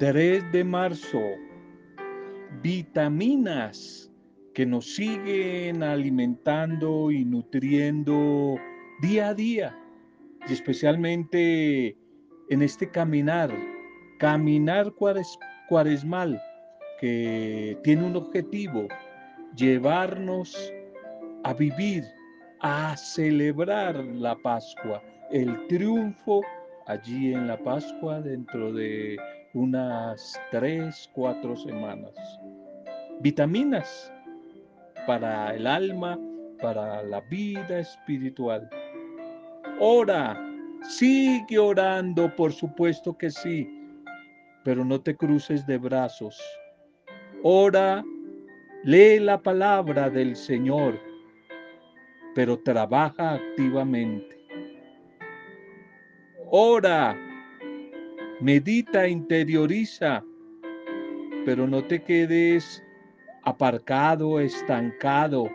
3 de marzo, vitaminas que nos siguen alimentando y nutriendo día a día, y especialmente en este caminar, caminar cuaresmal, que tiene un objetivo, llevarnos a vivir, a celebrar la Pascua, el triunfo allí en la Pascua dentro de unas tres, cuatro semanas. Vitaminas para el alma, para la vida espiritual. Ora, sigue orando, por supuesto que sí, pero no te cruces de brazos. Ora, lee la palabra del Señor, pero trabaja activamente. Ora, medita, interioriza, pero no te quedes aparcado, estancado.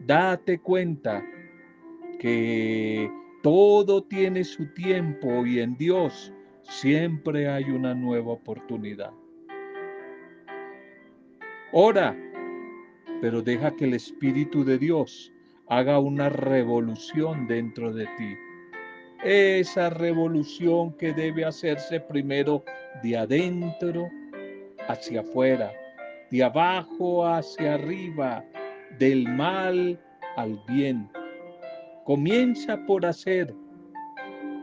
Date cuenta que todo tiene su tiempo y en Dios siempre hay una nueva oportunidad. Ora, pero deja que el Espíritu de Dios haga una revolución dentro de ti. Esa revolución que debe hacerse primero de adentro hacia afuera, de abajo hacia arriba, del mal al bien. Comienza por hacer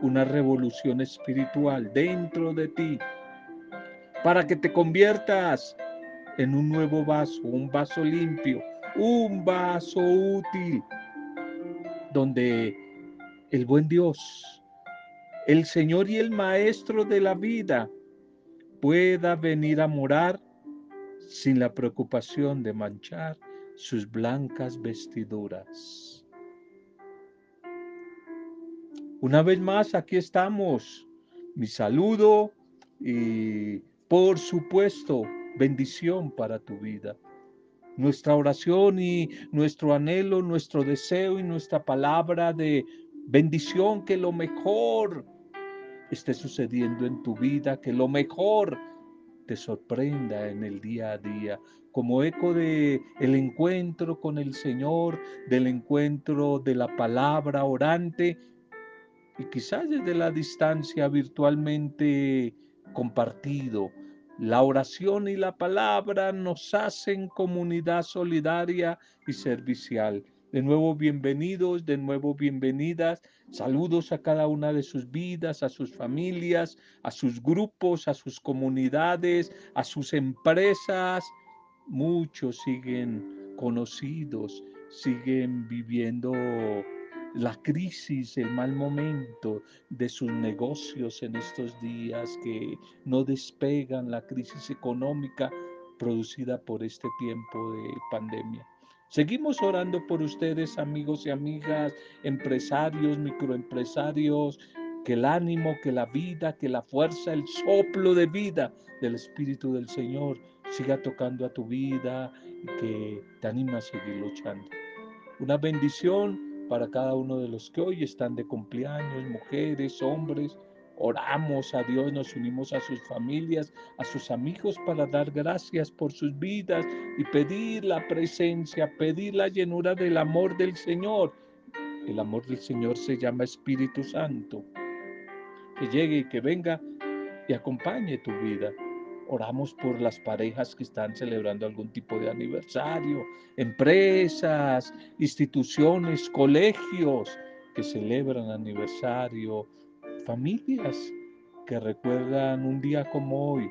una revolución espiritual dentro de ti para que te conviertas en un nuevo vaso, un vaso limpio, un vaso útil, donde el buen Dios, el Señor y el Maestro de la vida, pueda venir a morar sin la preocupación de manchar sus blancas vestiduras. Una vez más, aquí estamos. Mi saludo y por supuesto bendición para tu vida. Nuestra oración y nuestro anhelo, nuestro deseo y nuestra palabra de bendición, que lo mejor esté sucediendo en tu vida, que lo mejor te sorprenda en el día a día, como eco de el encuentro con el Señor, del encuentro de la palabra orante y quizás desde la distancia virtualmente compartido la oración y la palabra nos hacen comunidad solidaria y servicial. De nuevo bienvenidos, de nuevo bienvenidas. Saludos a cada una de sus vidas, a sus familias, a sus grupos, a sus comunidades, a sus empresas. Muchos siguen conocidos, siguen viviendo la crisis, el mal momento de sus negocios en estos días que no despegan, la crisis económica producida por este tiempo de pandemia. Seguimos orando por ustedes, amigos y amigas, empresarios, microempresarios, que el ánimo, que la vida, que la fuerza, el soplo de vida del Espíritu del Señor siga tocando a tu vida y que te anima a seguir luchando. Una bendición para cada uno de los que hoy están de cumpleaños, mujeres, hombres. Oramos a Dios, nos unimos a sus familias, a sus amigos para dar gracias por sus vidas y pedir la presencia, pedir la llenura del amor del Señor. El amor del Señor se llama Espíritu Santo. Que llegue y que venga y acompañe tu vida. Oramos por las parejas que están celebrando algún tipo de aniversario, empresas, instituciones, colegios que celebran aniversario, familias que recuerdan un día como hoy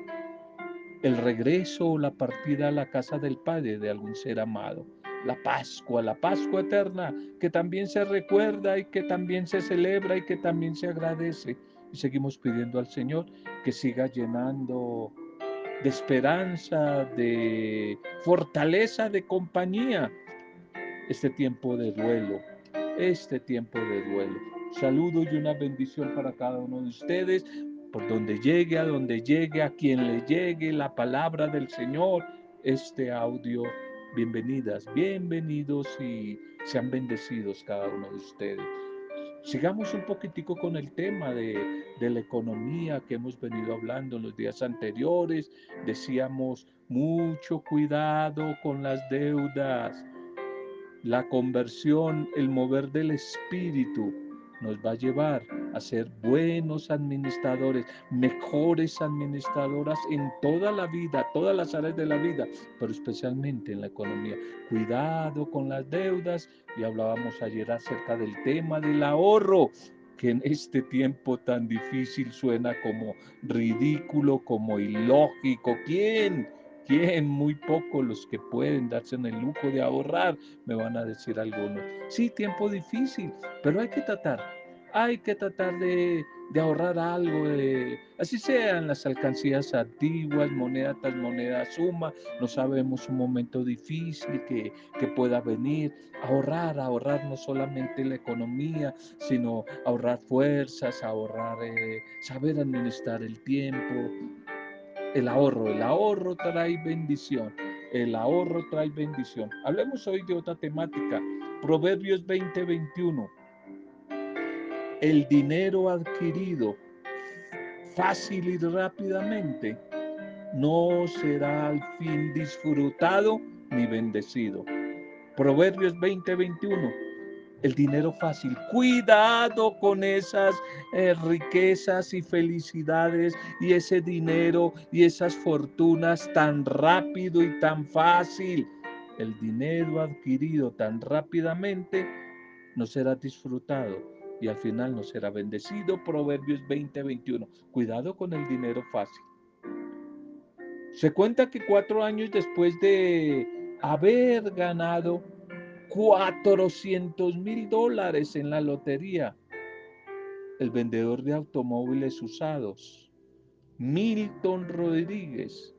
el regreso o la partida a la casa del Padre de algún ser amado. La Pascua, la Pascua eterna, que también se recuerda y que también se celebra y que también se agradece. Y seguimos pidiendo al Señor que siga llenando de esperanza, de fortaleza, de compañía. Este tiempo de duelo, este tiempo de duelo. Saludo y una bendición para cada uno de ustedes, por donde llegue, a donde llegue, a quien le llegue la palabra del Señor, este audio. Bienvenidas, bienvenidos y sean bendecidos cada uno de ustedes. Sigamos un poquitico con el tema de, de, la economía que hemos venido hablando en los días anteriores. Decíamos mucho cuidado con las deudas. La conversión, el mover del espíritu nos va a llevar a ser buenos administradores, mejores administradoras en toda la vida, todas las áreas de la vida, pero especialmente en la economía. Cuidado con las deudas y hablábamos ayer acerca del tema del ahorro que en este tiempo tan difícil suena como ridículo, como ilógico. ¿Quién? ¿Quién? Muy pocos los que pueden darse en el lujo de ahorrar, me van a decir algunos. Sí, tiempo difícil, pero hay que tratar, hay que tratar de, ahorrar algo, de, así sean las alcancías antiguas, moneda tras moneda suma, no sabemos un momento difícil que, que pueda venir, ahorrar, ahorrar no solamente la economía, sino ahorrar fuerzas, ahorrar, eh, saber administrar el tiempo, el ahorro. El ahorro trae bendición. El ahorro trae bendición. Hablemos hoy de otra temática. Proverbios 20:21. El dinero adquirido fácil y rápidamente no será al fin disfrutado ni bendecido. Proverbios 20:21 el dinero fácil. Cuidado con esas eh, riquezas y felicidades y ese dinero y esas fortunas tan rápido y tan fácil. El dinero adquirido tan rápidamente no será disfrutado y al final no será bendecido. Proverbios 20:21. Cuidado con el dinero fácil. Se cuenta que cuatro años después de haber ganado 400 mil dólares en la lotería. El vendedor de automóviles usados, Milton Rodríguez,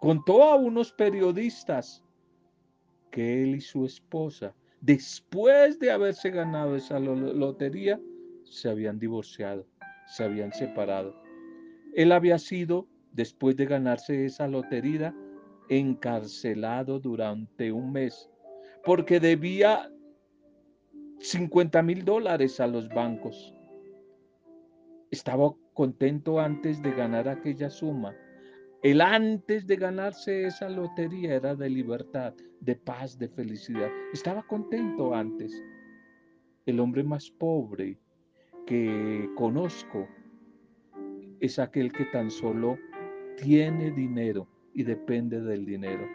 contó a unos periodistas que él y su esposa, después de haberse ganado esa lotería, se habían divorciado, se habían separado. Él había sido, después de ganarse esa lotería, encarcelado durante un mes porque debía 50 mil dólares a los bancos. Estaba contento antes de ganar aquella suma. El antes de ganarse esa lotería era de libertad, de paz, de felicidad. Estaba contento antes. El hombre más pobre que conozco es aquel que tan solo tiene dinero y depende del dinero.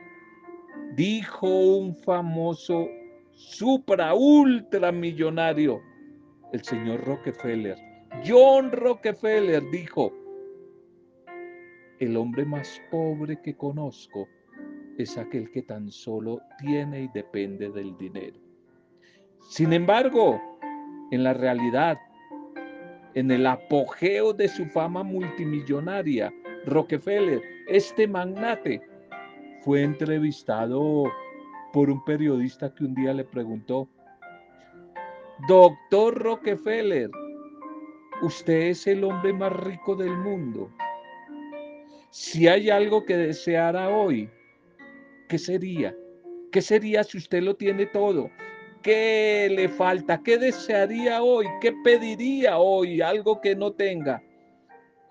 Dijo un famoso supra ultra millonario, el señor Rockefeller. John Rockefeller dijo, el hombre más pobre que conozco es aquel que tan solo tiene y depende del dinero. Sin embargo, en la realidad, en el apogeo de su fama multimillonaria, Rockefeller, este magnate, fue entrevistado por un periodista que un día le preguntó, Doctor Rockefeller, usted es el hombre más rico del mundo. Si hay algo que deseara hoy, ¿qué sería? ¿Qué sería si usted lo tiene todo? ¿Qué le falta? ¿Qué desearía hoy? ¿Qué pediría hoy? Algo que no tenga.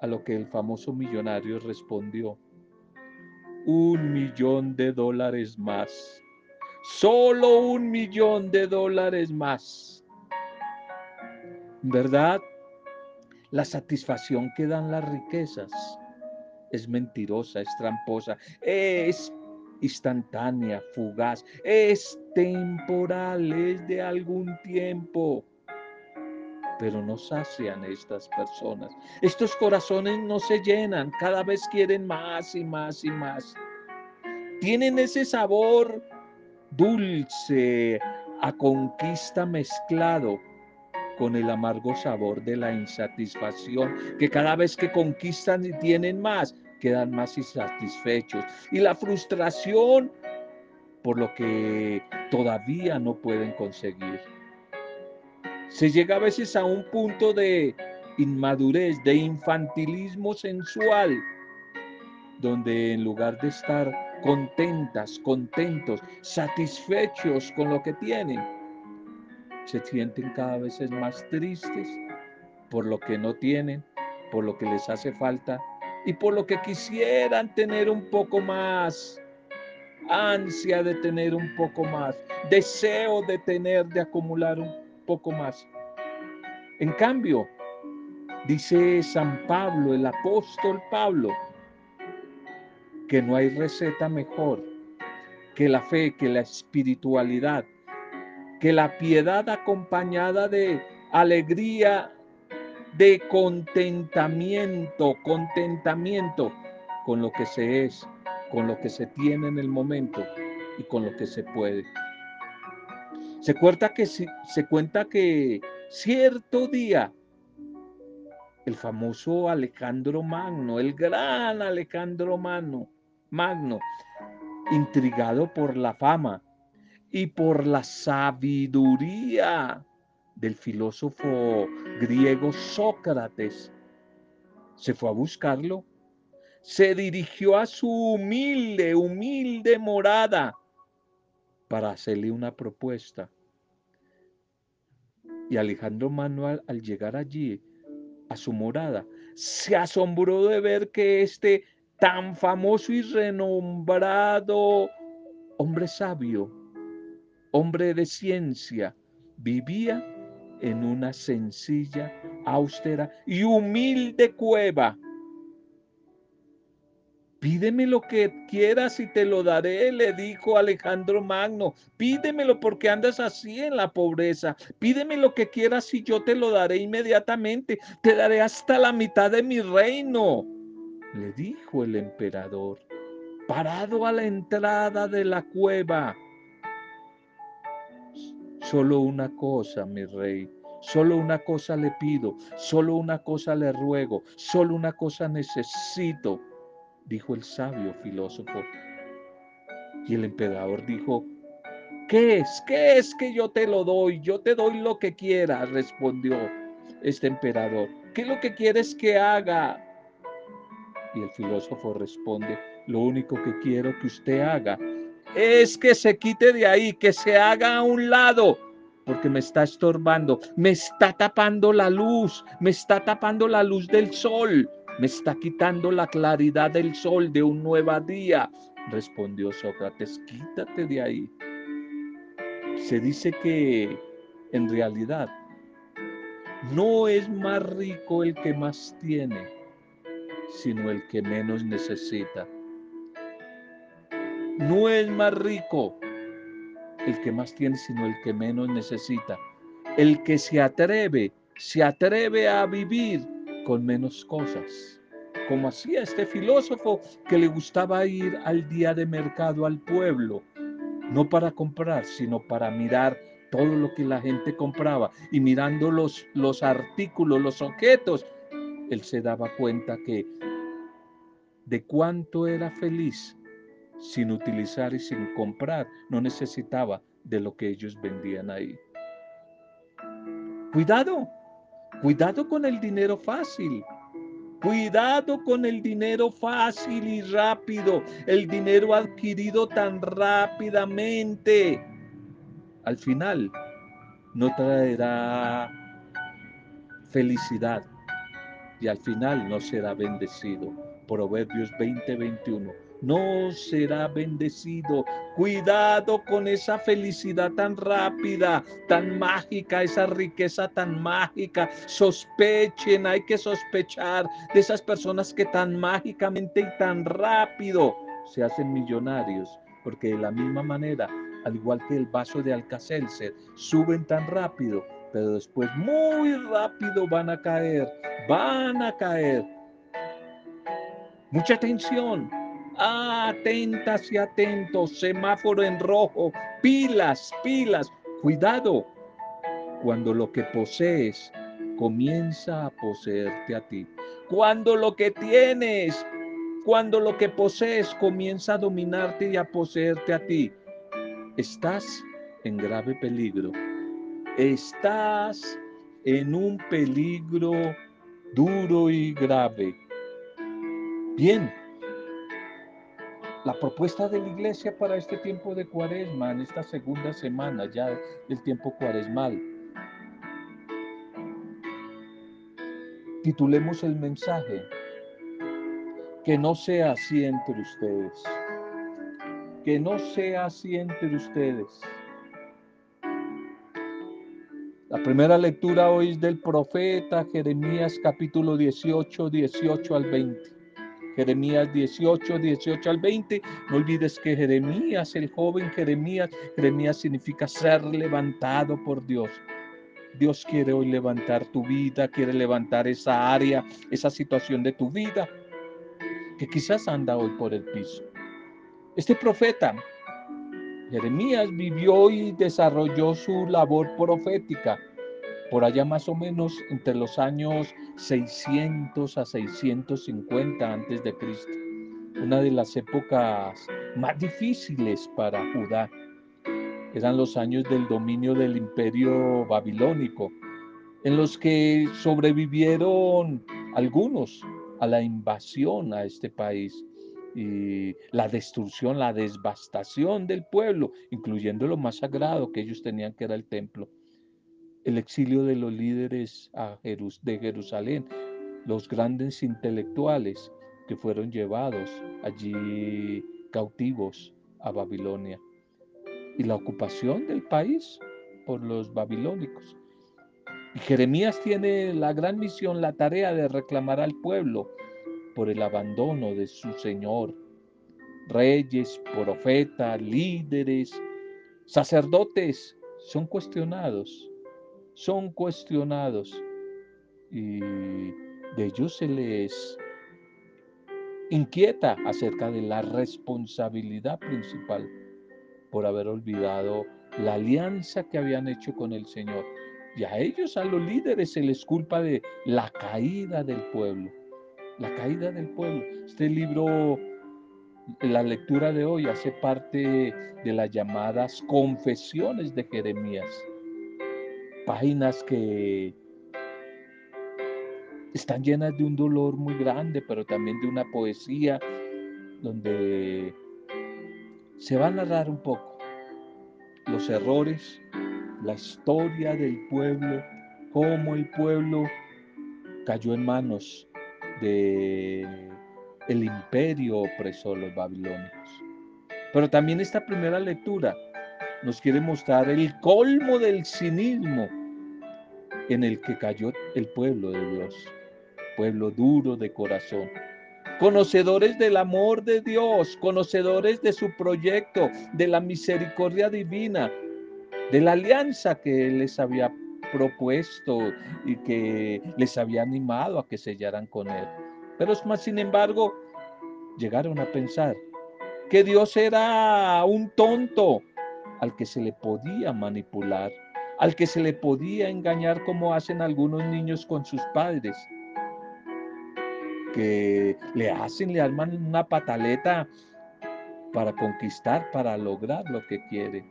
A lo que el famoso millonario respondió, un millón de dólares más. Solo un millón de dólares más. ¿Verdad? La satisfacción que dan las riquezas es mentirosa, es tramposa, es instantánea, fugaz, es temporal, es de algún tiempo. Pero no sacian estas personas. Estos corazones no se llenan, cada vez quieren más y más y más. Tienen ese sabor dulce a conquista mezclado con el amargo sabor de la insatisfacción, que cada vez que conquistan y tienen más, quedan más insatisfechos. Y la frustración por lo que todavía no pueden conseguir. Se llega a veces a un punto de inmadurez, de infantilismo sensual, donde en lugar de estar contentas, contentos, satisfechos con lo que tienen, se sienten cada vez más tristes por lo que no tienen, por lo que les hace falta y por lo que quisieran tener un poco más, ansia de tener un poco más, deseo de tener, de acumular un poco más. En cambio, dice San Pablo, el apóstol Pablo, que no hay receta mejor que la fe, que la espiritualidad, que la piedad acompañada de alegría, de contentamiento, contentamiento con lo que se es, con lo que se tiene en el momento y con lo que se puede. Se cuenta que, se cuenta que cierto día el famoso Alejandro Magno, el gran Alejandro Magno, Magno, intrigado por la fama y por la sabiduría del filósofo griego Sócrates, se fue a buscarlo, se dirigió a su humilde, humilde morada para hacerle una propuesta. Y Alejandro Manuel al llegar allí a su morada, se asombró de ver que este tan famoso y renombrado hombre sabio, hombre de ciencia, vivía en una sencilla, austera y humilde cueva Pídeme lo que quieras y te lo daré, le dijo Alejandro Magno. Pídemelo porque andas así en la pobreza. Pídeme lo que quieras y yo te lo daré inmediatamente. Te daré hasta la mitad de mi reino, le dijo el emperador, parado a la entrada de la cueva. Solo una cosa, mi rey, solo una cosa le pido, solo una cosa le ruego, solo una cosa necesito dijo el sabio filósofo. Y el emperador dijo, ¿qué es? ¿Qué es que yo te lo doy? Yo te doy lo que quieras, respondió este emperador. ¿Qué es lo que quieres que haga? Y el filósofo responde, lo único que quiero que usted haga es que se quite de ahí, que se haga a un lado, porque me está estorbando, me está tapando la luz, me está tapando la luz del sol me está quitando la claridad del sol de un nuevo día. Respondió Sócrates, quítate de ahí. Se dice que en realidad no es más rico el que más tiene, sino el que menos necesita. No es más rico el que más tiene, sino el que menos necesita. El que se atreve, se atreve a vivir con menos cosas, como hacía este filósofo que le gustaba ir al día de mercado al pueblo, no para comprar, sino para mirar todo lo que la gente compraba. Y mirando los, los artículos, los objetos, él se daba cuenta que de cuánto era feliz sin utilizar y sin comprar, no necesitaba de lo que ellos vendían ahí. Cuidado, Cuidado con el dinero fácil. Cuidado con el dinero fácil y rápido, el dinero adquirido tan rápidamente. Al final no traerá felicidad y al final no será bendecido. Proverbios 20:21 no será bendecido. Cuidado con esa felicidad tan rápida, tan mágica, esa riqueza tan mágica. Sospechen, hay que sospechar de esas personas que tan mágicamente y tan rápido se hacen millonarios, porque de la misma manera, al igual que el vaso de Alcacelser, suben tan rápido, pero después muy rápido van a caer, van a caer. Mucha atención, Atentas y atentos, semáforo en rojo, pilas, pilas, cuidado. Cuando lo que posees comienza a poseerte a ti. Cuando lo que tienes, cuando lo que posees comienza a dominarte y a poseerte a ti, estás en grave peligro. Estás en un peligro duro y grave. Bien, la propuesta de la iglesia para este tiempo de cuaresma, en esta segunda semana ya del tiempo cuaresmal. Titulemos el mensaje, que no sea así entre ustedes, que no sea así entre ustedes. La primera lectura hoy es del profeta Jeremías capítulo 18, 18 al 20. Jeremías 18, 18 al 20. No olvides que Jeremías, el joven Jeremías, Jeremías significa ser levantado por Dios. Dios quiere hoy levantar tu vida, quiere levantar esa área, esa situación de tu vida que quizás anda hoy por el piso. Este profeta Jeremías vivió y desarrolló su labor profética por allá más o menos entre los años 600 a 650 antes de Cristo. Una de las épocas más difíciles para Judá. Eran los años del dominio del imperio babilónico, en los que sobrevivieron algunos a la invasión a este país y la destrucción, la devastación del pueblo, incluyendo lo más sagrado que ellos tenían, que era el templo. El exilio de los líderes de Jerusalén, los grandes intelectuales que fueron llevados allí cautivos a Babilonia. Y la ocupación del país por los babilónicos. Y Jeremías tiene la gran misión, la tarea de reclamar al pueblo por el abandono de su Señor. Reyes, profetas, líderes, sacerdotes son cuestionados, son cuestionados y de ellos se les inquieta acerca de la responsabilidad principal por haber olvidado la alianza que habían hecho con el Señor. Y a ellos, a los líderes, se les culpa de la caída del pueblo la caída del pueblo. Este libro, la lectura de hoy, hace parte de las llamadas confesiones de Jeremías. Páginas que están llenas de un dolor muy grande, pero también de una poesía donde se va a narrar un poco los errores, la historia del pueblo, cómo el pueblo cayó en manos de el imperio opresor, los babilónicos. Pero también esta primera lectura nos quiere mostrar el colmo del cinismo en el que cayó el pueblo de Dios, pueblo duro de corazón, conocedores del amor de Dios, conocedores de su proyecto, de la misericordia divina, de la alianza que Él les había propuesto y que les había animado a que sellaran con él. Pero más sin embargo, llegaron a pensar que Dios era un tonto al que se le podía manipular, al que se le podía engañar como hacen algunos niños con sus padres, que le hacen, le arman una pataleta para conquistar, para lograr lo que quiere.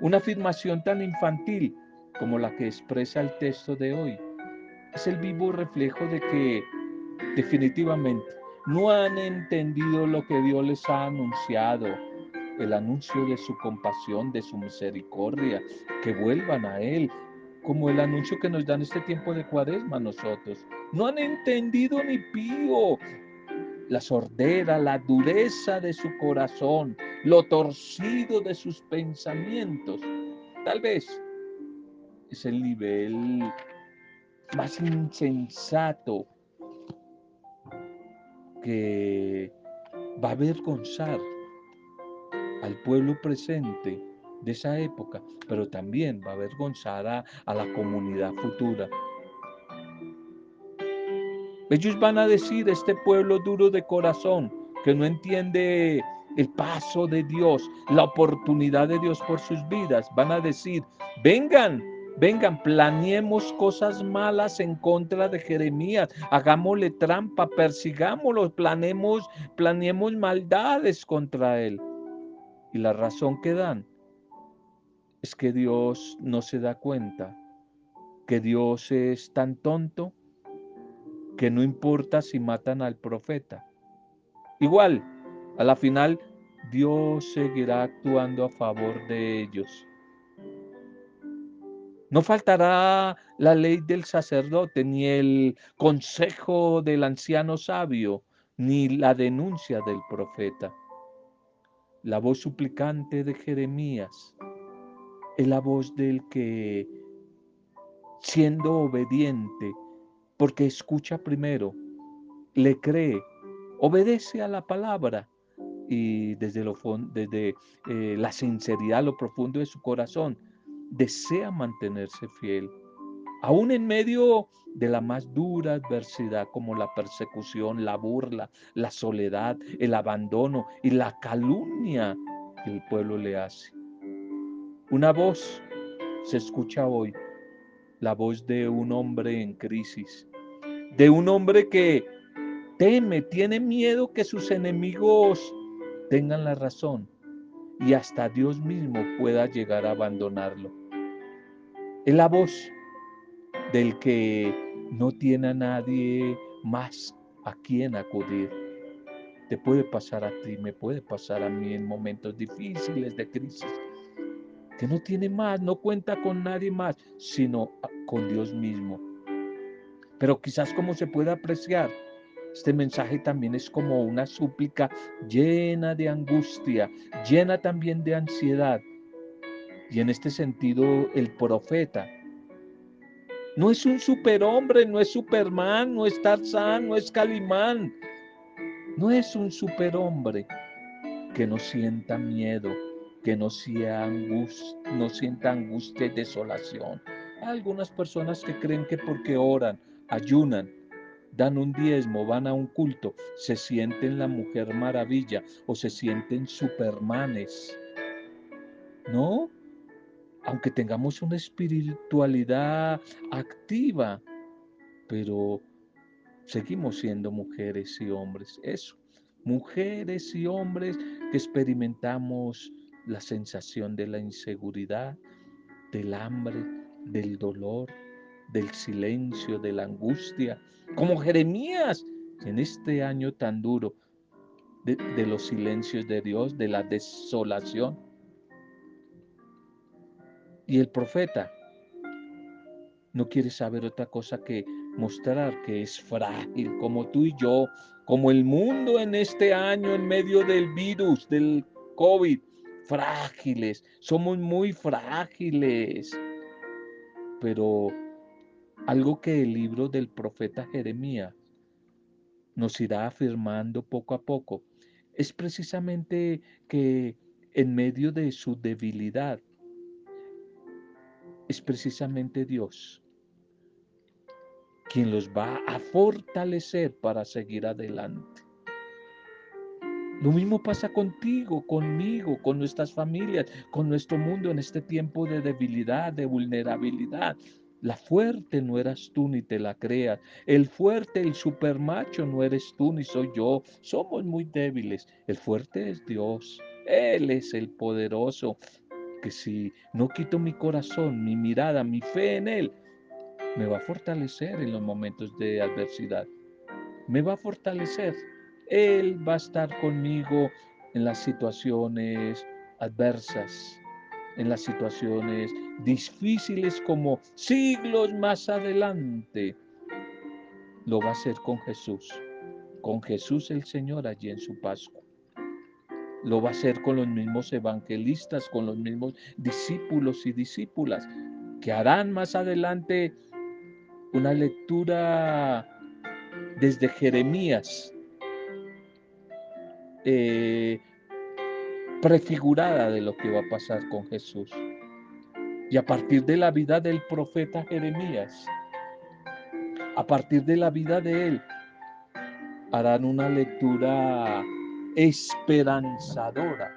Una afirmación tan infantil como la que expresa el texto de hoy. Es el vivo reflejo de que definitivamente no han entendido lo que Dios les ha anunciado, el anuncio de su compasión, de su misericordia, que vuelvan a Él, como el anuncio que nos dan este tiempo de cuaresma a nosotros. No han entendido ni pío la sordera, la dureza de su corazón, lo torcido de sus pensamientos. Tal vez es el nivel más insensato que va a avergonzar al pueblo presente de esa época, pero también va a avergonzar a, a la comunidad futura. Ellos van a decir, este pueblo duro de corazón, que no entiende el paso de Dios, la oportunidad de Dios por sus vidas, van a decir, vengan, Vengan, planeemos cosas malas en contra de Jeremías, hagámosle trampa, persigámoslo, planeemos, planeemos maldades contra él. Y la razón que dan es que Dios no se da cuenta, que Dios es tan tonto que no importa si matan al profeta. Igual, a la final, Dios seguirá actuando a favor de ellos No faltará la ley del sacerdote, ni el consejo del anciano sabio, ni la denuncia del profeta. La voz suplicante de Jeremías es la voz del que, siendo obediente, porque escucha primero, le cree, obedece a la palabra y desde, lo, desde eh, la sinceridad, lo profundo de su corazón, desea mantenerse fiel. Aún en medio de la más dura adversidad como la persecución, la burla, la soledad, el abandono y la calumnia que el pueblo le hace. Una voz se escucha hoy, la voz de un hombre en crisis, de un hombre que teme, tiene miedo que sus enemigos tengan la razón y hasta Dios mismo pueda llegar a abandonarlo. Es la voz del que no tiene a nadie más a quien acudir. Te puede pasar a ti, me puede pasar a mí en momentos difíciles de crisis, que no tiene más, no cuenta con nadie más, sino con Dios mismo. Pero quizás como se puede apreciar, este mensaje también es como una súplica llena de angustia, llena también de ansiedad. Y en este sentido, el profeta no es un superhombre, no es Superman, no es Tarzán, no es Calimán. No es un superhombre que no sienta miedo, que no, sienta angustia, no sienta angustia y desolación. Hay algunas personas que creen que porque oran, ayunan, dan un diezmo, van a un culto, se sienten la mujer maravilla o se sienten supermanes. ¿No? Aunque tengamos una espiritualidad activa, pero seguimos siendo mujeres y hombres. Eso, mujeres y hombres que experimentamos la sensación de la inseguridad, del hambre, del dolor, del silencio, de la angustia, como Jeremías en este año tan duro de, los silencios de Dios, de la desolación. Y el profeta no quiere saber otra cosa que mostrar que es frágil, como tú y yo, como el mundo en este año en medio del virus, del COVID, frágiles, somos muy frágiles. Pero algo que el libro del profeta Jeremías nos irá afirmando poco a poco es precisamente que en medio de su debilidad es precisamente Dios quien los va a fortalecer para seguir adelante. Lo mismo pasa contigo, conmigo, con nuestras familias, con nuestro mundo en este tiempo de debilidad, de vulnerabilidad. La fuerte no eras tú ni te la creas. El fuerte, el supermacho no eres tú ni soy yo. Somos muy débiles. El fuerte es Dios. Él es el poderoso. Que si no quito mi corazón, mi mirada, mi fe en Él, me va a fortalecer en los momentos de adversidad. Me va a fortalecer. Él va a estar conmigo en las situaciones adversas en las situaciones difíciles como siglos más adelante. Lo va a hacer con Jesús, con Jesús el Señor allí en su Pascua. Lo va a hacer con los mismos evangelistas, con los mismos discípulos y discípulas, que harán más adelante una lectura desde Jeremías, eh, prefigurada de lo que va a pasar con Jesús. Y a partir de la vida del profeta Jeremías, a partir de la vida de él, harán una lectura esperanzadora,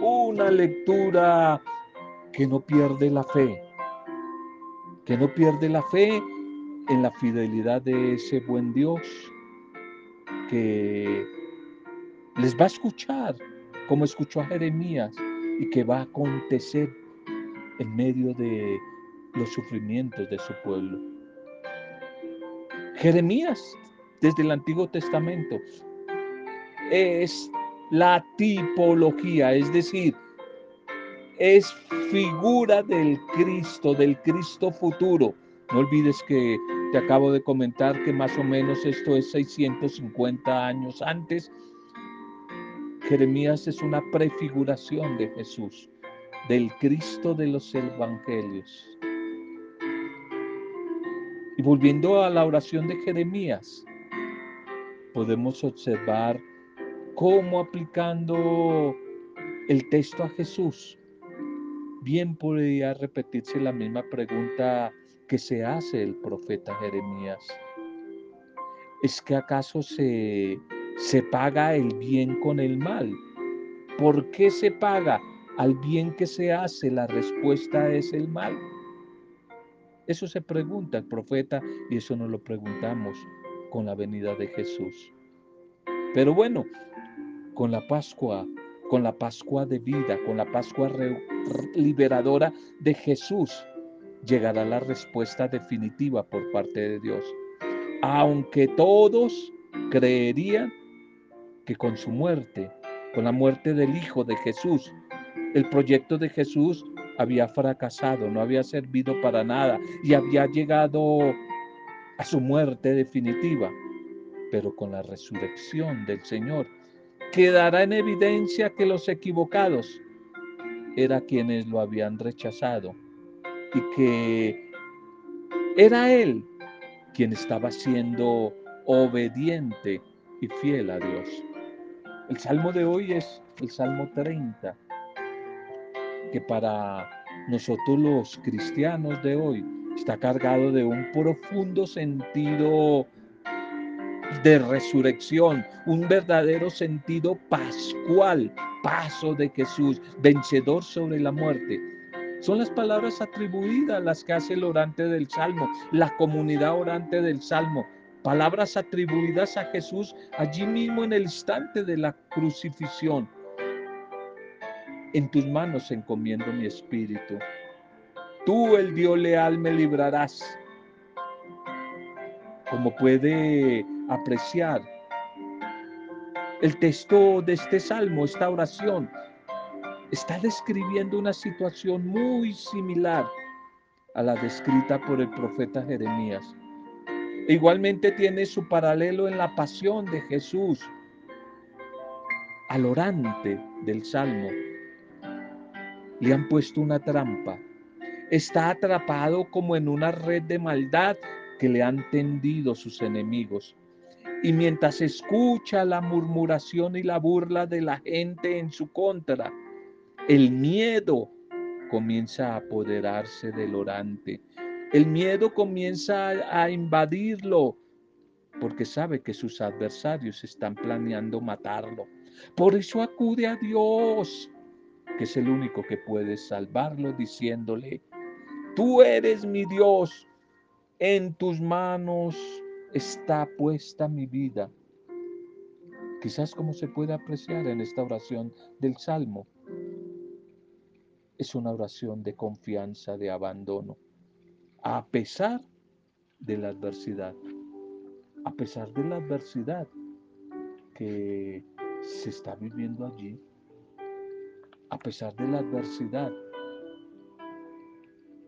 una lectura que no pierde la fe, que no pierde la fe en la fidelidad de ese buen Dios que les va a escuchar como escuchó a Jeremías y que va a acontecer en medio de los sufrimientos de su pueblo. Jeremías, desde el Antiguo Testamento, es la tipología, es decir, es figura del Cristo, del Cristo futuro. No olvides que te acabo de comentar que más o menos esto es 650 años antes. Jeremías es una prefiguración de Jesús, del Cristo de los evangelios. Y volviendo a la oración de Jeremías, podemos observar cómo aplicando el texto a Jesús, bien podría repetirse la misma pregunta que se hace el profeta Jeremías. ¿Es que acaso se, se paga el bien con el mal? ¿Por qué se paga al bien que se hace? La respuesta es el mal. Eso se pregunta el profeta y eso nos lo preguntamos con la venida de Jesús. Pero bueno, con la Pascua, con la Pascua de vida, con la Pascua liberadora de Jesús, llegará la respuesta definitiva por parte de Dios. Aunque todos creerían que con su muerte, con la muerte del Hijo de Jesús, el proyecto de Jesús había fracasado, no había servido para nada y había llegado a su muerte definitiva. Pero con la resurrección del Señor quedará en evidencia que los equivocados eran quienes lo habían rechazado y que era Él quien estaba siendo obediente y fiel a Dios. El salmo de hoy es el Salmo 30, que para nosotros los cristianos de hoy está cargado de un profundo sentido de resurrección, un verdadero sentido pascual, paso de Jesús, vencedor sobre la muerte. Son las palabras atribuidas las que hace el orante del Salmo, la comunidad orante del Salmo. Palabras atribuidas a Jesús allí mismo en el instante de la crucifixión. En tus manos encomiendo mi espíritu. Tú, el Dios leal, me librarás. Como puede apreciar el texto de este salmo, esta oración, está describiendo una situación muy similar a la descrita por el profeta Jeremías. Igualmente tiene su paralelo en la pasión de Jesús al orante del Salmo. Le han puesto una trampa. Está atrapado como en una red de maldad que le han tendido sus enemigos. Y mientras escucha la murmuración y la burla de la gente en su contra, el miedo comienza a apoderarse del orante. El miedo comienza a invadirlo porque sabe que sus adversarios están planeando matarlo. Por eso acude a Dios, que es el único que puede salvarlo, diciéndole, tú eres mi Dios, en tus manos está puesta mi vida. Quizás como se puede apreciar en esta oración del Salmo, es una oración de confianza, de abandono, a pesar de la adversidad, a pesar de la adversidad que se está viviendo allí, a pesar de la adversidad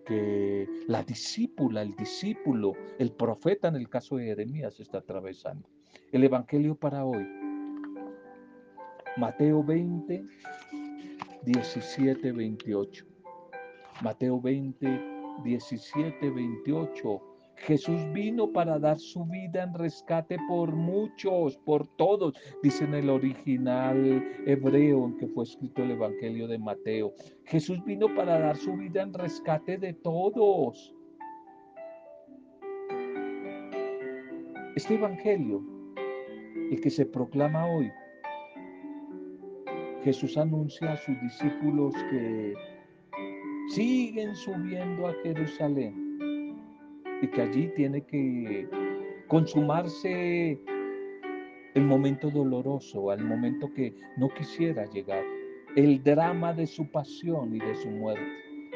que la discípula, el discípulo, el profeta en el caso de Jeremías está atravesando. El Evangelio para hoy, Mateo 20, 17, 28. Mateo 20, 17, 28. Jesús vino para dar su vida en rescate por muchos, por todos, dice en el original hebreo en que fue escrito el Evangelio de Mateo. Jesús vino para dar su vida en rescate de todos. Este Evangelio, el que se proclama hoy, Jesús anuncia a sus discípulos que siguen subiendo a Jerusalén y que allí tiene que consumarse el momento doloroso, al momento que no quisiera llegar, el drama de su pasión y de su muerte,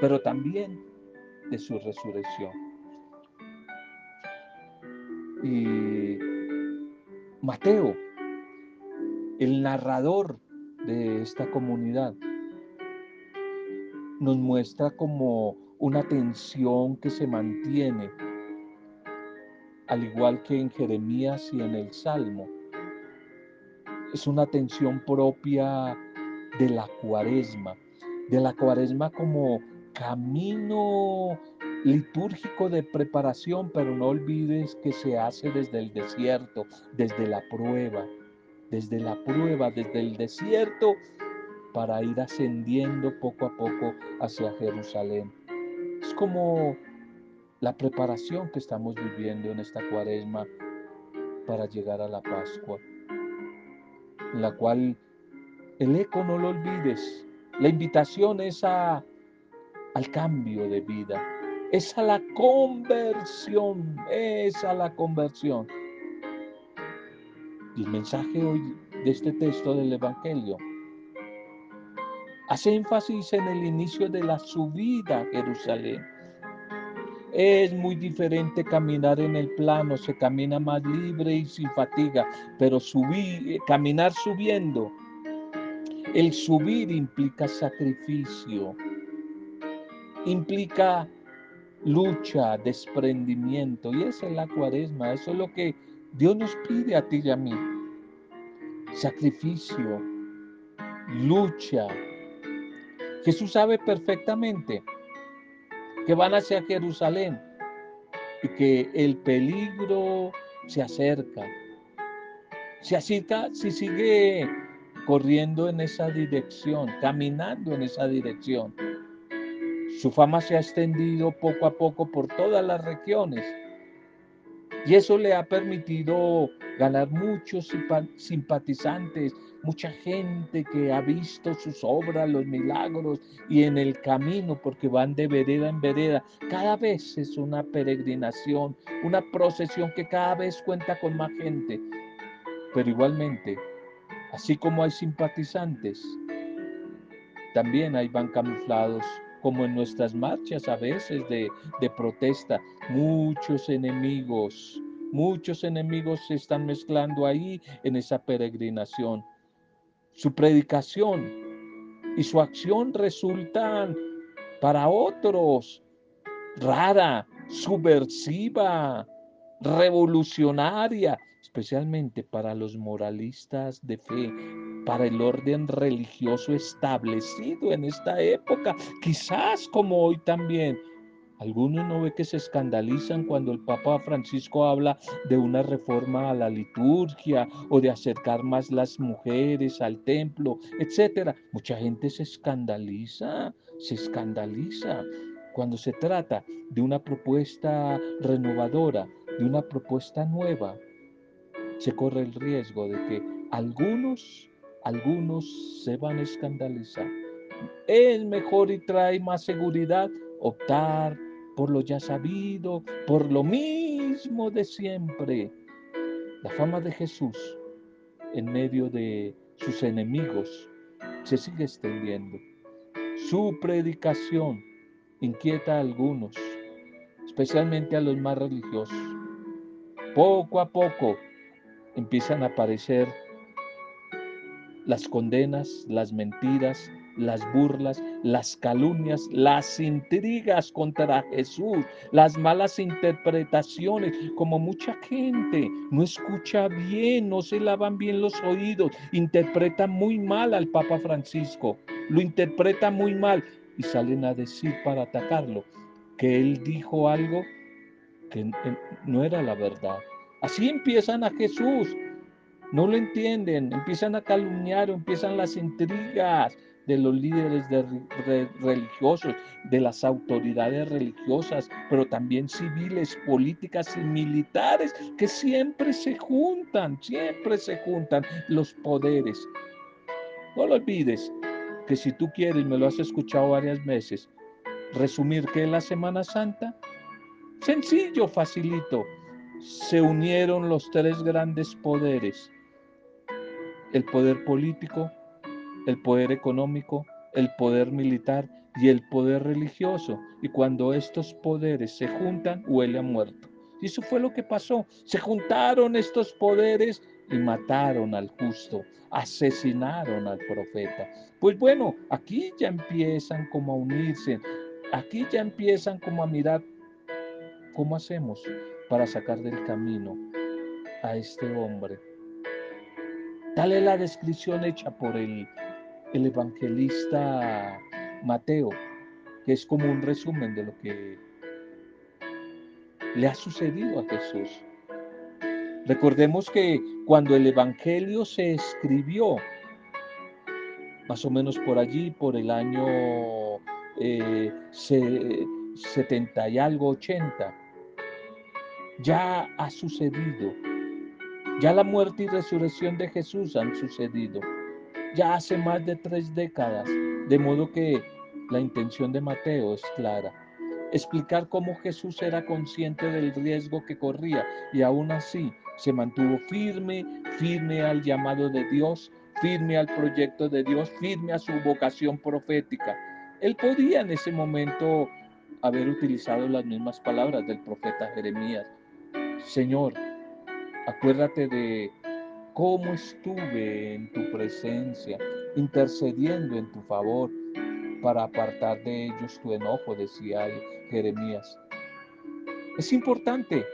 pero también de su resurrección. Y Mateo, el narrador de esta comunidad. nos muestra como una tensión que se mantiene, al igual que en Jeremías y en el Salmo. Es una tensión propia de la cuaresma, de la cuaresma como camino litúrgico de preparación, pero no olvides que se hace desde el desierto, desde la prueba, desde la prueba, desde el desierto, para ir ascendiendo poco a poco hacia Jerusalén. Es como la preparación que estamos viviendo en esta cuaresma para llegar a la Pascua, la cual el eco no lo olvides. La invitación es a, al cambio de vida, es a la conversión, es a la conversión. El mensaje hoy de este texto del Evangelio hace énfasis en el inicio de la subida a Jerusalén. Es muy diferente caminar en el plano, se camina más libre y sin fatiga, pero subir, caminar subiendo, el subir implica sacrificio, implica lucha, desprendimiento, y esa es la cuaresma, eso es lo que Dios nos pide a ti y a mí. Sacrificio, lucha, Jesús sabe perfectamente que van hacia Jerusalén y que el peligro se acerca. Se acerca si sigue corriendo en esa dirección, caminando en esa dirección. Su fama se ha extendido poco a poco por todas las regiones y eso le ha permitido ganar muchos simpatizantes, mucha gente que ha visto sus obras, los milagros y en el camino, porque van de vereda en vereda, cada vez es una peregrinación, una procesión que cada vez cuenta con más gente. Pero igualmente, así como hay simpatizantes, también hay van camuflados como en nuestras marchas a veces de, de protesta, muchos enemigos, muchos enemigos se están mezclando ahí en esa peregrinación. Su predicación y su acción resultan para otros rara, subversiva, revolucionaria, especialmente para los moralistas de fe, para el orden religioso establecido en esta época, quizás como hoy también. Algunos no ve que se escandalizan cuando el Papa Francisco habla de una reforma a la liturgia o de acercar más las mujeres al templo, etcétera. Mucha gente se escandaliza, se escandaliza cuando se trata de una propuesta renovadora, de una propuesta nueva. Se corre el riesgo de que algunos algunos se van a escandalizar. Es mejor y trae más seguridad optar por lo ya sabido, por lo mismo de siempre. La fama de Jesús en medio de sus enemigos se sigue extendiendo. Su predicación inquieta a algunos, especialmente a los más religiosos. Poco a poco empiezan a aparecer las condenas, las mentiras, las burlas, las calumnias, las intrigas contra Jesús, las malas interpretaciones, como mucha gente no escucha bien, no se lavan bien los oídos, interpreta muy mal al Papa Francisco, lo interpreta muy mal y salen a decir para atacarlo que él dijo algo que no era la verdad. Así empiezan a Jesús no lo entienden, empiezan a calumniar, empiezan las intrigas de los líderes religiosos, de las autoridades religiosas, pero también civiles, políticas y militares, que siempre se juntan, siempre se juntan los poderes. No lo olvides, que si tú quieres, me lo has escuchado varias veces, resumir que es la Semana Santa, sencillo, facilito, se unieron los tres grandes poderes el poder político, el poder económico, el poder militar y el poder religioso. Y cuando estos poderes se juntan, huele a muerto. Y eso fue lo que pasó. Se juntaron estos poderes y mataron al justo, asesinaron al profeta. Pues bueno, aquí ya empiezan como a unirse, aquí ya empiezan como a mirar cómo hacemos para sacar del camino a este hombre. Tal es la descripción hecha por el, el evangelista Mateo, que es como un resumen de lo que le ha sucedido a Jesús. Recordemos que cuando el Evangelio se escribió, más o menos por allí, por el año 70 eh, y algo, 80, ya ha sucedido. Ya la muerte y resurrección de Jesús han sucedido. Ya hace más de tres décadas. De modo que la intención de Mateo es clara explicar cómo Jesús era consciente del riesgo que corría y aún así se mantuvo firme, firme al llamado de Dios, firme al proyecto de Dios, firme a su vocación profética. Él podía en ese momento haber utilizado las mismas palabras del profeta Jeremías. Señor, acuérdate de cómo estuve en tu presencia, intercediendo en tu favor para apartar de ellos tu enojo, decía Jeremías. Es importante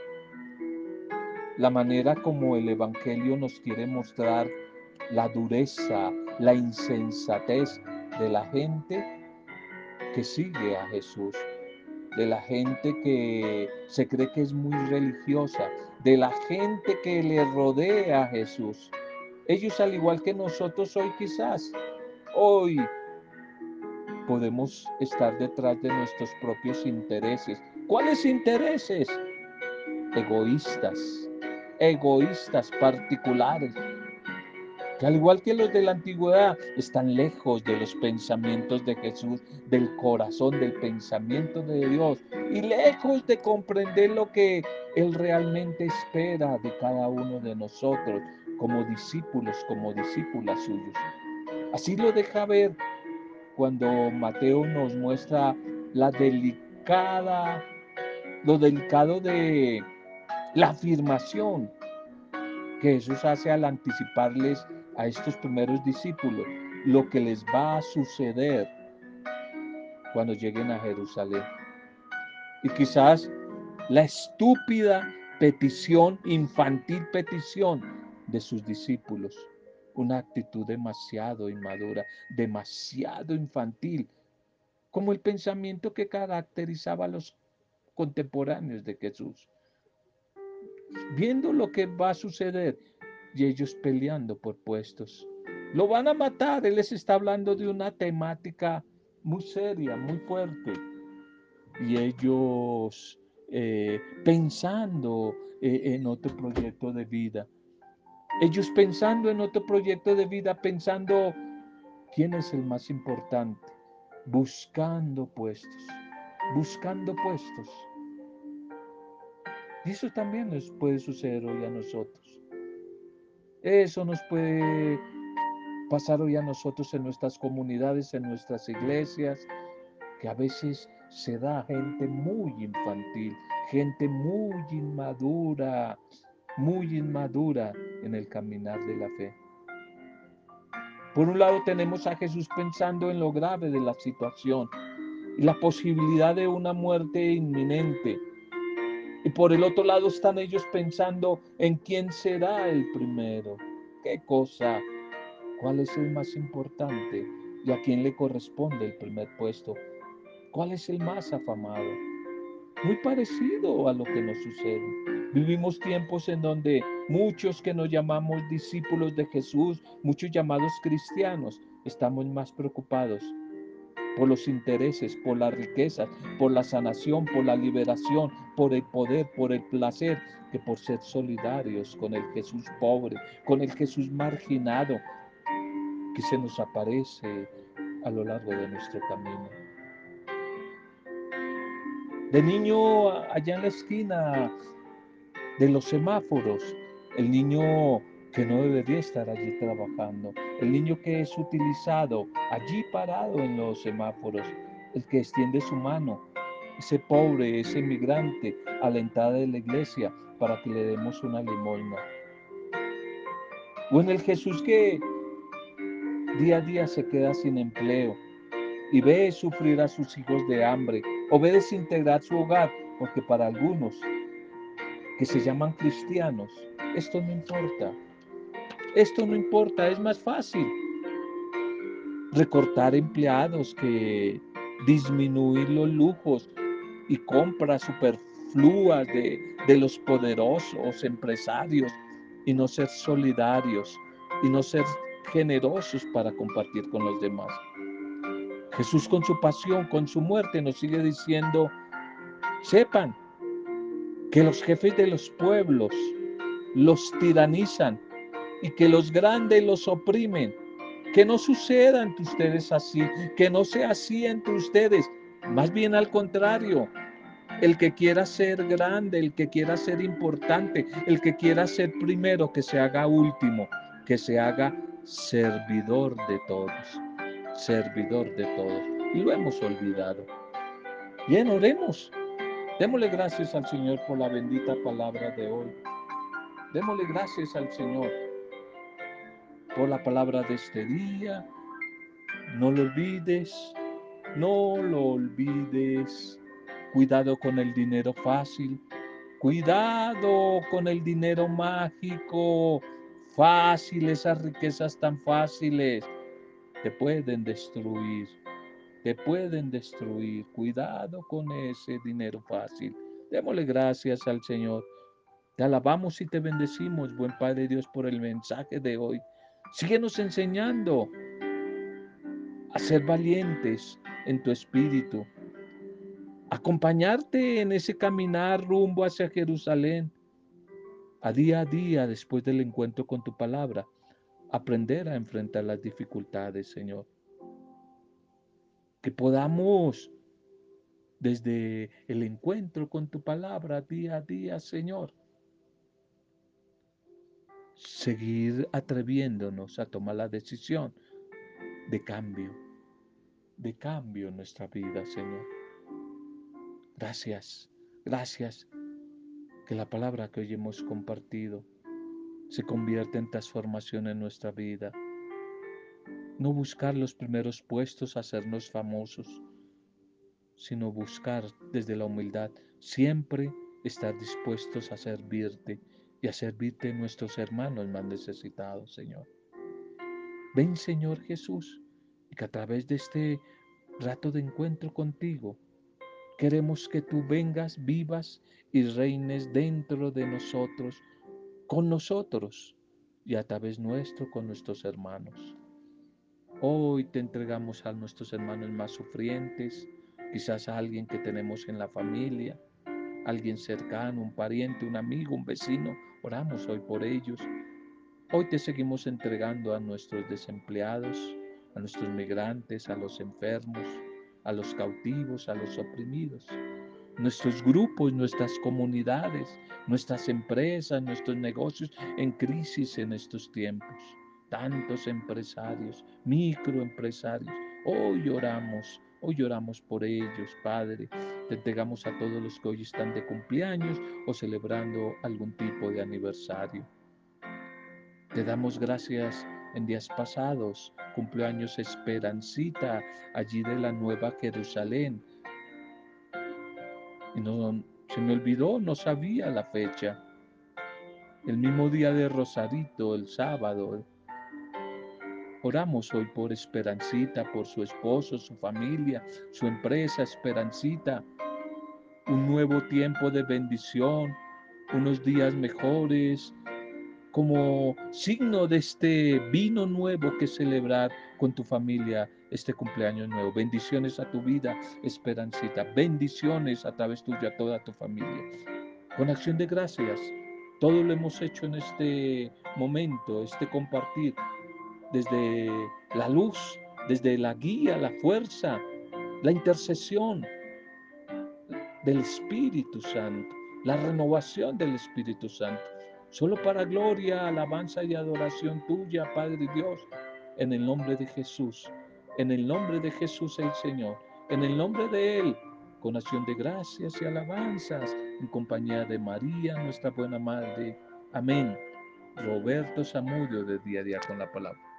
la manera como el Evangelio nos quiere mostrar la dureza, la insensatez de la gente que sigue a Jesús, de la gente que se cree que es muy religiosa, de la gente que le rodea a Jesús. Ellos al igual que nosotros hoy quizás, hoy podemos estar detrás de nuestros propios intereses. ¿Cuáles intereses? Egoístas, egoístas particulares, que al igual que los de la antigüedad están lejos de los pensamientos de Jesús, del corazón, del pensamiento de Dios y lejos de comprender lo que Él realmente espera de cada uno de nosotros como discípulos, como discípulas suyos. Así lo deja ver cuando Mateo nos muestra la delicada, lo delicado de la afirmación que Jesús hace al anticiparles a estos primeros discípulos lo que les va a suceder cuando lleguen a Jerusalén. Y quizás la estúpida petición, infantil petición de sus discípulos una actitud demasiado inmadura, demasiado infantil, como el pensamiento que caracterizaba a los contemporáneos de Jesús. Viendo lo que va a suceder y ellos peleando por puestos. Lo van a matar, Él les está hablando de una temática muy seria, muy fuerte. Y ellos eh, pensando eh, en otro proyecto de vida. Ellos pensando en otro proyecto de vida, pensando quién es el más importante, buscando puestos, buscando puestos. Y eso también nos puede suceder hoy a nosotros. Eso nos puede pasar hoy a nosotros en nuestras comunidades, en nuestras iglesias, que a veces se da gente muy infantil, gente muy inmadura, muy inmadura en el caminar de la fe. Por un lado tenemos a Jesús pensando en lo grave de la situación y la posibilidad de una muerte inminente. Y por el otro lado están ellos pensando en quién será el primero. ¿Qué cosa? ¿Cuál es el más importante? ¿Y a quién le corresponde el primer puesto? ¿Cuál es el más afamado? Muy parecido a lo que nos sucede. Vivimos tiempos en donde muchos que nos llamamos discípulos de Jesús, muchos llamados cristianos, estamos más preocupados por los intereses, por las riquezas, por la sanación, por la liberación, por el poder, por el placer, que por ser solidarios con el Jesús pobre, con el Jesús marginado, que se nos aparece a lo largo de nuestro camino. De niño, allá en la esquina de los semáforos, el niño que no debería estar allí trabajando, el niño que es utilizado allí parado en los semáforos, el que extiende su mano, ese pobre, ese migrante a la entrada de la iglesia para que le demos una limosna. o en el Jesús que día a día se queda sin empleo y ve sufrir a sus hijos de hambre o ve desintegrar su hogar, porque para algunos que se llaman cristianos, esto no importa. Esto no importa, es más fácil recortar empleados que disminuir los lujos y compras superfluas de, de los poderosos empresarios y no ser solidarios y no ser generosos para compartir con los demás. Jesús con su pasión, con su muerte, nos sigue diciendo, sepan que los jefes de los pueblos los tiranizan y que los grandes los oprimen. Que no suceda entre ustedes así, que no sea así entre ustedes. Más bien al contrario, el que quiera ser grande, el que quiera ser importante, el que quiera ser primero, que se haga último, que se haga servidor de todos, servidor de todos. Y lo hemos olvidado. Bien, oremos. Démosle gracias al Señor por la bendita palabra de hoy. Démosle gracias al Señor por la palabra de este día. No lo olvides, no lo olvides. Cuidado con el dinero fácil. Cuidado con el dinero mágico. Fácil, esas riquezas tan fáciles te pueden destruir. Te pueden destruir. Cuidado con ese dinero fácil. Démosle gracias al Señor. Te alabamos y te bendecimos, buen Padre Dios, por el mensaje de hoy. Síguenos enseñando a ser valientes en tu espíritu, acompañarte en ese caminar rumbo hacia Jerusalén, a día a día después del encuentro con tu palabra, aprender a enfrentar las dificultades, Señor. Que podamos, desde el encuentro con tu palabra, día a día, Señor, seguir atreviéndonos a tomar la decisión de cambio, de cambio en nuestra vida, Señor. Gracias, gracias que la palabra que hoy hemos compartido se convierta en transformación en nuestra vida. No buscar los primeros puestos, hacernos famosos, sino buscar desde la humildad siempre estar dispuestos a servirte y a servirte nuestros hermanos más necesitados, Señor. Ven, Señor Jesús, y que a través de este rato de encuentro contigo, queremos que tú vengas, vivas y reines dentro de nosotros, con nosotros y a través nuestro con nuestros hermanos. Hoy te entregamos a nuestros hermanos más sufrientes, quizás a alguien que tenemos en la familia, alguien cercano, un pariente, un amigo, un vecino. Oramos hoy por ellos. Hoy te seguimos entregando a nuestros desempleados, a nuestros migrantes, a los enfermos, a los cautivos, a los oprimidos. Nuestros grupos, nuestras comunidades, nuestras empresas, nuestros negocios en crisis en estos tiempos. Tantos empresarios, microempresarios. Hoy oramos Hoy lloramos por ellos, Padre. Te entregamos a todos los que hoy están de cumpleaños o celebrando algún tipo de aniversario. Te damos gracias en días pasados, cumpleaños Esperancita, allí de la Nueva Jerusalén. Y no, se me olvidó, no sabía la fecha. El mismo día de Rosarito, el sábado, Oramos hoy por Esperancita, por su esposo, su familia, su empresa, Esperancita. Un nuevo tiempo de bendición, unos días mejores, como signo de este vino nuevo que celebrar con tu familia este cumpleaños nuevo. Bendiciones a tu vida, Esperancita. Bendiciones a través tuya a toda tu familia. Con acción de gracias, todo lo hemos hecho en este momento, este compartir desde la luz, desde la guía, la fuerza, la intercesión del Espíritu Santo, la renovación del Espíritu Santo. Solo para gloria, alabanza y adoración tuya, Padre Dios, en el nombre de Jesús, en el nombre de Jesús el Señor, en el nombre de Él, con acción de gracias y alabanzas, en compañía de María, nuestra buena Madre. Amén Roberto Zamudio de Día a Día con la Palabra.